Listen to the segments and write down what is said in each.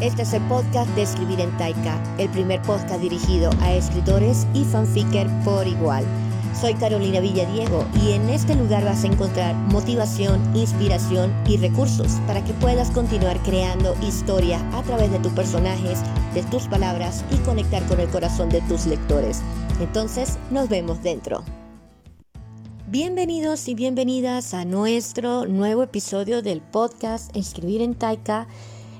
Este es el podcast de Escribir en Taika, el primer podcast dirigido a escritores y fanficker por igual. Soy Carolina Villadiego y en este lugar vas a encontrar motivación, inspiración y recursos para que puedas continuar creando historia a través de tus personajes, de tus palabras y conectar con el corazón de tus lectores. Entonces, nos vemos dentro. Bienvenidos y bienvenidas a nuestro nuevo episodio del podcast Escribir en Taika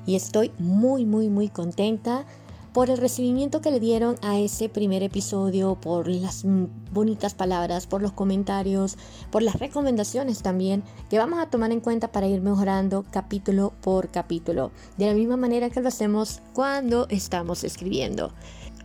y estoy muy muy muy contenta por el recibimiento que le dieron a ese primer episodio, por las bonitas palabras, por los comentarios, por las recomendaciones también que vamos a tomar en cuenta para ir mejorando capítulo por capítulo, de la misma manera que lo hacemos cuando estamos escribiendo.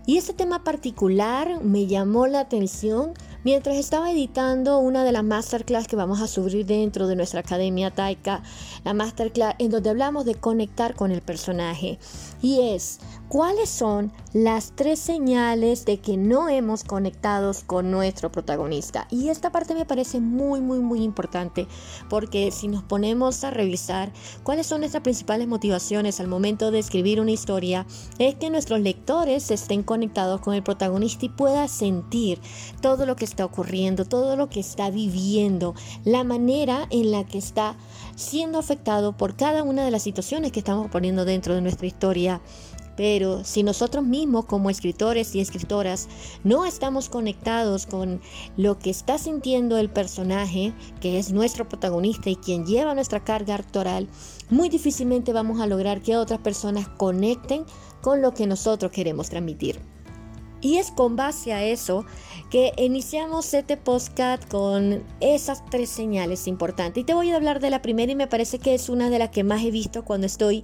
Y este tema particular me llamó la atención mientras estaba editando una de las masterclass que vamos a subir dentro de nuestra academia Taika, la masterclass en donde hablamos de conectar con el personaje. Y es ¿Cuáles son las tres señales de que no hemos conectado con nuestro protagonista? Y esta parte me parece muy, muy, muy importante porque si nos ponemos a revisar cuáles son nuestras principales motivaciones al momento de escribir una historia, es que nuestros lectores estén conectados con el protagonista y puedan sentir todo lo que está ocurriendo, todo lo que está viviendo, la manera en la que está siendo afectado por cada una de las situaciones que estamos poniendo dentro de nuestra historia. Pero si nosotros mismos como escritores y escritoras no estamos conectados con lo que está sintiendo el personaje, que es nuestro protagonista y quien lleva nuestra carga actoral, muy difícilmente vamos a lograr que otras personas conecten con lo que nosotros queremos transmitir. Y es con base a eso que iniciamos este podcast con esas tres señales importantes. Y te voy a hablar de la primera y me parece que es una de las que más he visto cuando estoy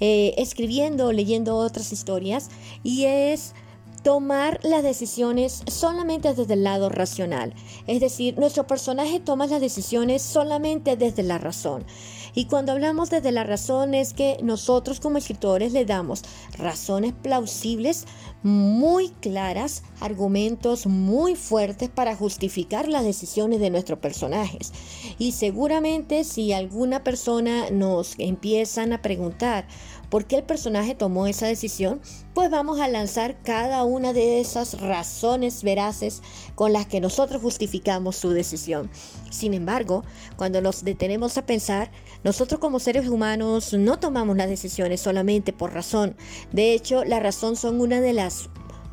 eh, escribiendo o leyendo otras historias. Y es tomar las decisiones solamente desde el lado racional. Es decir, nuestro personaje toma las decisiones solamente desde la razón. Y cuando hablamos desde la razón es que nosotros como escritores le damos razones plausibles, muy claras, argumentos muy fuertes para justificar las decisiones de nuestros personajes. Y seguramente si alguna persona nos empiezan a preguntar, por qué el personaje tomó esa decisión, pues vamos a lanzar cada una de esas razones veraces con las que nosotros justificamos su decisión. Sin embargo, cuando nos detenemos a pensar, nosotros como seres humanos no tomamos las decisiones solamente por razón. De hecho, la razón son una de las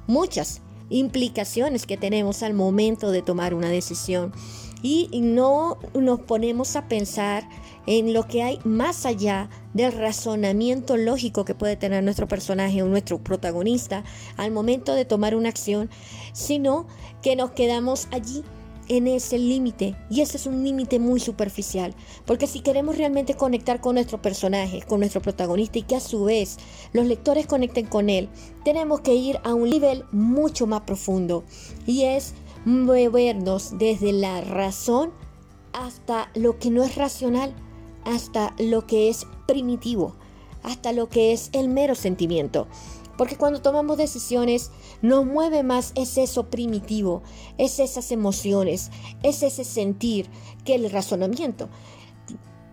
muchas implicaciones que tenemos al momento de tomar una decisión. Y no nos ponemos a pensar en lo que hay más allá del razonamiento lógico que puede tener nuestro personaje o nuestro protagonista al momento de tomar una acción, sino que nos quedamos allí en ese límite y ese es un límite muy superficial porque si queremos realmente conectar con nuestro personaje con nuestro protagonista y que a su vez los lectores conecten con él tenemos que ir a un nivel mucho más profundo y es movernos desde la razón hasta lo que no es racional hasta lo que es primitivo, hasta lo que es el mero sentimiento. Porque cuando tomamos decisiones nos mueve más es eso primitivo, es esas emociones, es ese sentir que el razonamiento.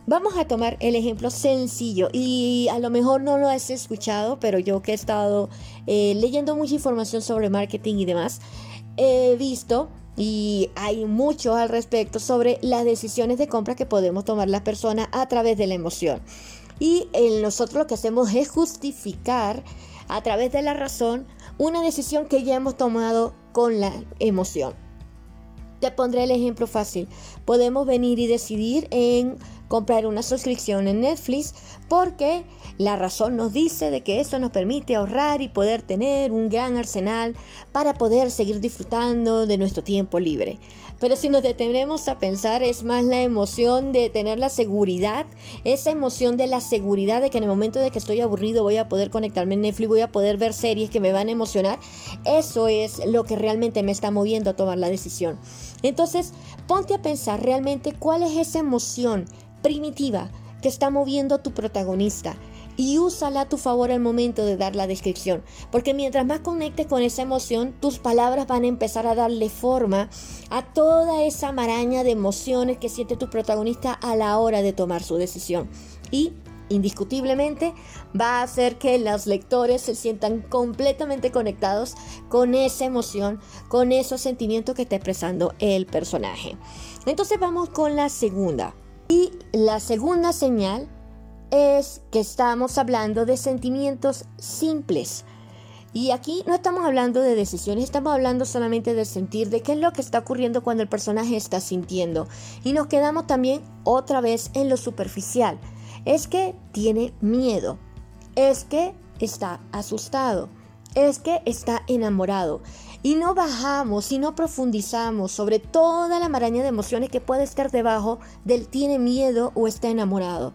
Vamos a tomar el ejemplo sencillo y a lo mejor no lo has escuchado, pero yo que he estado eh, leyendo mucha información sobre marketing y demás, he visto y hay mucho al respecto sobre las decisiones de compra que podemos tomar las personas a través de la emoción. Y nosotros lo que hacemos es justificar a través de la razón una decisión que ya hemos tomado con la emoción. Te pondré el ejemplo fácil. Podemos venir y decidir en comprar una suscripción en Netflix porque la razón nos dice de que eso nos permite ahorrar y poder tener un gran arsenal para poder seguir disfrutando de nuestro tiempo libre. Pero si nos detenemos a pensar, es más la emoción de tener la seguridad, esa emoción de la seguridad de que en el momento de que estoy aburrido voy a poder conectarme en Netflix, voy a poder ver series que me van a emocionar. Eso es lo que realmente me está moviendo a tomar la decisión. Entonces, ponte a pensar realmente cuál es esa emoción primitiva que está moviendo a tu protagonista y úsala a tu favor al momento de dar la descripción. Porque mientras más conectes con esa emoción, tus palabras van a empezar a darle forma a toda esa maraña de emociones que siente tu protagonista a la hora de tomar su decisión. Y indiscutiblemente va a hacer que los lectores se sientan completamente conectados con esa emoción, con esos sentimientos que está expresando el personaje. Entonces vamos con la segunda. Y la segunda señal es que estamos hablando de sentimientos simples. Y aquí no estamos hablando de decisiones, estamos hablando solamente de sentir, de qué es lo que está ocurriendo cuando el personaje está sintiendo. Y nos quedamos también otra vez en lo superficial. Es que tiene miedo, es que está asustado, es que está enamorado. Y no bajamos y no profundizamos sobre toda la maraña de emociones que puede estar debajo del tiene miedo o está enamorado.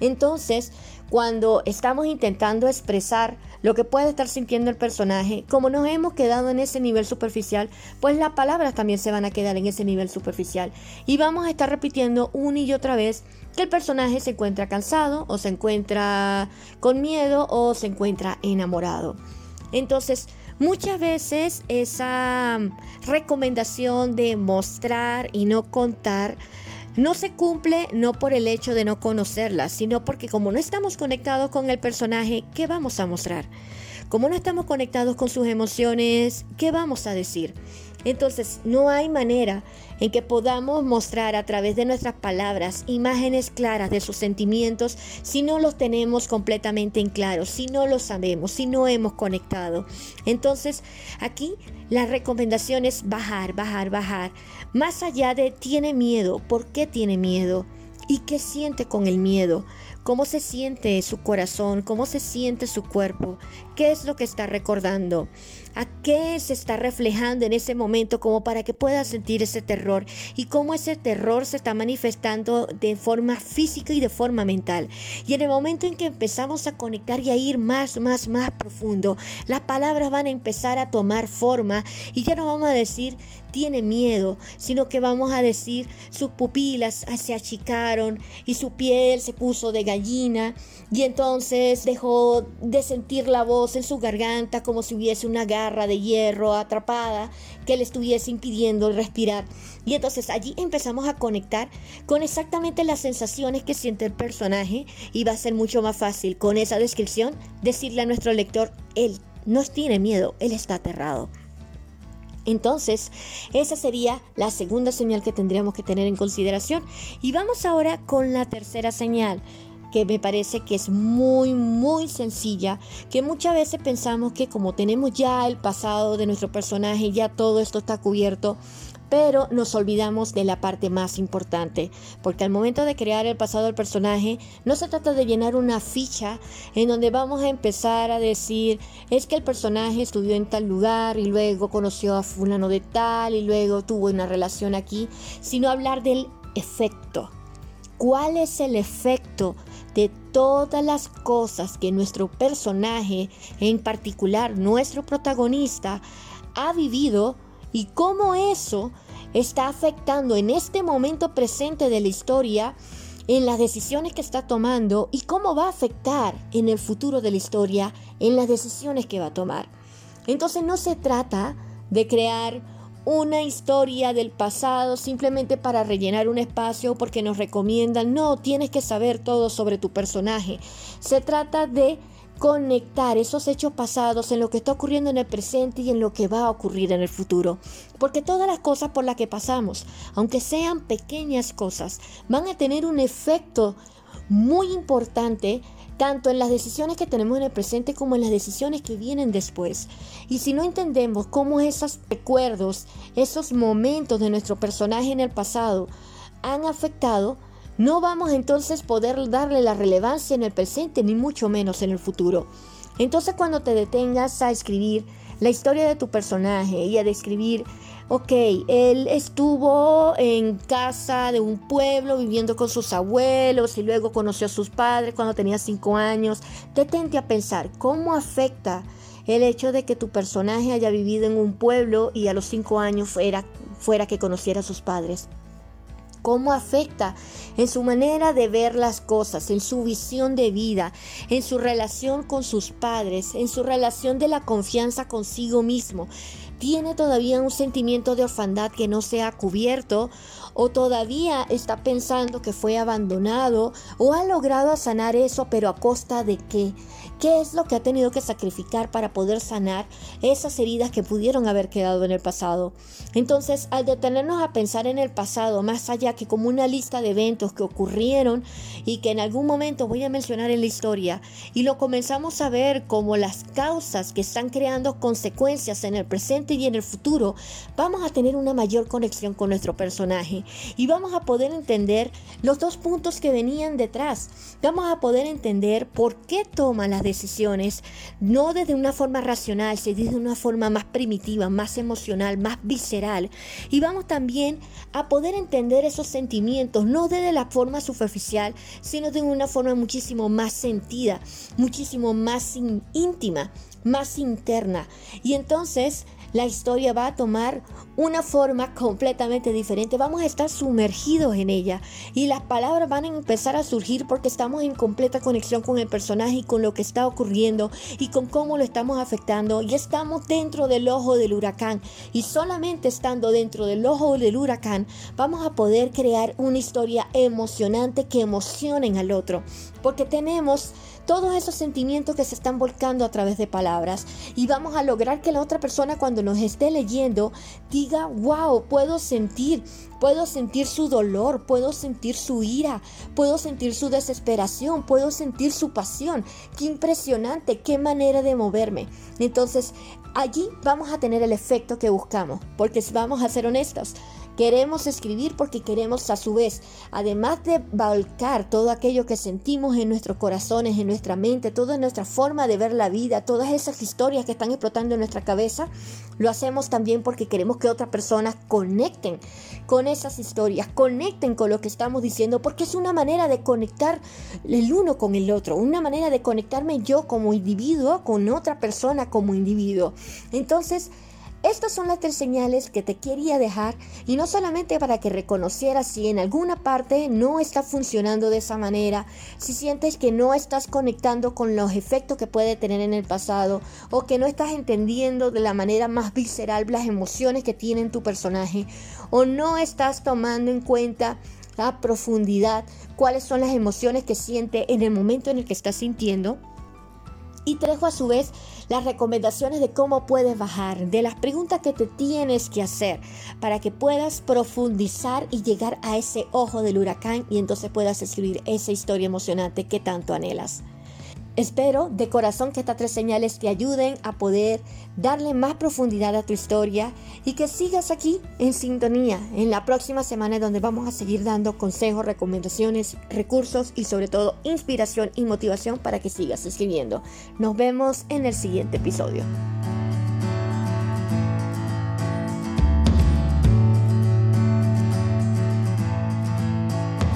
Entonces, cuando estamos intentando expresar lo que puede estar sintiendo el personaje, como nos hemos quedado en ese nivel superficial, pues las palabras también se van a quedar en ese nivel superficial. Y vamos a estar repitiendo una y otra vez que el personaje se encuentra cansado o se encuentra con miedo o se encuentra enamorado. Entonces, muchas veces esa recomendación de mostrar y no contar no se cumple no por el hecho de no conocerla, sino porque como no estamos conectados con el personaje, ¿qué vamos a mostrar? Como no estamos conectados con sus emociones, ¿qué vamos a decir? Entonces, no hay manera en que podamos mostrar a través de nuestras palabras imágenes claras de sus sentimientos si no los tenemos completamente en claro, si no lo sabemos, si no hemos conectado. Entonces, aquí la recomendación es bajar, bajar, bajar. Más allá de tiene miedo, ¿por qué tiene miedo? ¿Y qué siente con el miedo? ¿Cómo se siente su corazón? ¿Cómo se siente su cuerpo? ¿Qué es lo que está recordando? ¿A qué se está reflejando en ese momento como para que pueda sentir ese terror? Y cómo ese terror se está manifestando de forma física y de forma mental. Y en el momento en que empezamos a conectar y a ir más, más, más profundo, las palabras van a empezar a tomar forma y ya no vamos a decir tiene miedo, sino que vamos a decir sus pupilas se achicaron y su piel se puso de gallina y entonces dejó de sentir la voz en su garganta como si hubiese una garra de hierro atrapada que le estuviese impidiendo respirar. Y entonces allí empezamos a conectar con exactamente las sensaciones que siente el personaje y va a ser mucho más fácil con esa descripción decirle a nuestro lector, él no tiene miedo, él está aterrado. Entonces, esa sería la segunda señal que tendríamos que tener en consideración. Y vamos ahora con la tercera señal que me parece que es muy, muy sencilla, que muchas veces pensamos que como tenemos ya el pasado de nuestro personaje, ya todo esto está cubierto, pero nos olvidamos de la parte más importante, porque al momento de crear el pasado del personaje, no se trata de llenar una ficha en donde vamos a empezar a decir, es que el personaje estudió en tal lugar y luego conoció a fulano de tal y luego tuvo una relación aquí, sino hablar del efecto. ¿Cuál es el efecto de todas las cosas que nuestro personaje, en particular nuestro protagonista, ha vivido y cómo eso está afectando en este momento presente de la historia en las decisiones que está tomando y cómo va a afectar en el futuro de la historia en las decisiones que va a tomar. Entonces no se trata de crear una historia del pasado simplemente para rellenar un espacio porque nos recomiendan, no, tienes que saber todo sobre tu personaje. Se trata de conectar esos hechos pasados en lo que está ocurriendo en el presente y en lo que va a ocurrir en el futuro. Porque todas las cosas por las que pasamos, aunque sean pequeñas cosas, van a tener un efecto muy importante tanto en las decisiones que tenemos en el presente como en las decisiones que vienen después. Y si no entendemos cómo esos recuerdos, esos momentos de nuestro personaje en el pasado han afectado, no vamos entonces poder darle la relevancia en el presente ni mucho menos en el futuro. Entonces cuando te detengas a escribir la historia de tu personaje y a describir, ok, él estuvo en casa de un pueblo viviendo con sus abuelos y luego conoció a sus padres cuando tenía cinco años, detente a pensar cómo afecta el hecho de que tu personaje haya vivido en un pueblo y a los cinco años fuera, fuera que conociera a sus padres cómo afecta en su manera de ver las cosas, en su visión de vida, en su relación con sus padres, en su relación de la confianza consigo mismo. Tiene todavía un sentimiento de orfandad que no se ha cubierto o todavía está pensando que fue abandonado o ha logrado sanar eso, pero a costa de qué? ¿Qué es lo que ha tenido que sacrificar para poder sanar esas heridas que pudieron haber quedado en el pasado? Entonces, al detenernos a pensar en el pasado, más allá que como una lista de eventos que ocurrieron y que en algún momento voy a mencionar en la historia, y lo comenzamos a ver como las causas que están creando consecuencias en el presente y en el futuro, vamos a tener una mayor conexión con nuestro personaje y vamos a poder entender los dos puntos que venían detrás. Vamos a poder entender por qué toma las decisiones, no desde una forma racional, sino desde una forma más primitiva, más emocional, más visceral. Y vamos también a poder entender esos sentimientos, no desde la forma superficial, sino de una forma muchísimo más sentida, muchísimo más íntima, más interna. Y entonces la historia va a tomar una forma completamente diferente. Vamos a estar sumergidos en ella. Y las palabras van a empezar a surgir porque estamos en completa conexión con el personaje y con lo que está ocurriendo y con cómo lo estamos afectando. Y estamos dentro del ojo del huracán. Y solamente estando dentro del ojo del huracán vamos a poder crear una historia emocionante que emocionen al otro. Porque tenemos todos esos sentimientos que se están volcando a través de palabras y vamos a lograr que la otra persona cuando nos esté leyendo diga, wow, puedo sentir, puedo sentir su dolor, puedo sentir su ira, puedo sentir su desesperación, puedo sentir su pasión. Qué impresionante, qué manera de moverme. Entonces, allí vamos a tener el efecto que buscamos, porque vamos a ser honestos. Queremos escribir porque queremos a su vez, además de volcar todo aquello que sentimos en nuestros corazones, en nuestra mente, toda nuestra forma de ver la vida, todas esas historias que están explotando en nuestra cabeza, lo hacemos también porque queremos que otras personas conecten con esas historias, conecten con lo que estamos diciendo, porque es una manera de conectar el uno con el otro, una manera de conectarme yo como individuo con otra persona como individuo. Entonces, estas son las tres señales que te quería dejar y no solamente para que reconocieras si en alguna parte no está funcionando de esa manera, si sientes que no estás conectando con los efectos que puede tener en el pasado o que no estás entendiendo de la manera más visceral las emociones que tiene tu personaje o no estás tomando en cuenta a profundidad cuáles son las emociones que siente en el momento en el que estás sintiendo. Y te dejo a su vez las recomendaciones de cómo puedes bajar, de las preguntas que te tienes que hacer para que puedas profundizar y llegar a ese ojo del huracán y entonces puedas escribir esa historia emocionante que tanto anhelas. Espero de corazón que estas tres señales te ayuden a poder darle más profundidad a tu historia y que sigas aquí en sintonía en la próxima semana donde vamos a seguir dando consejos, recomendaciones, recursos y sobre todo inspiración y motivación para que sigas escribiendo. Nos vemos en el siguiente episodio.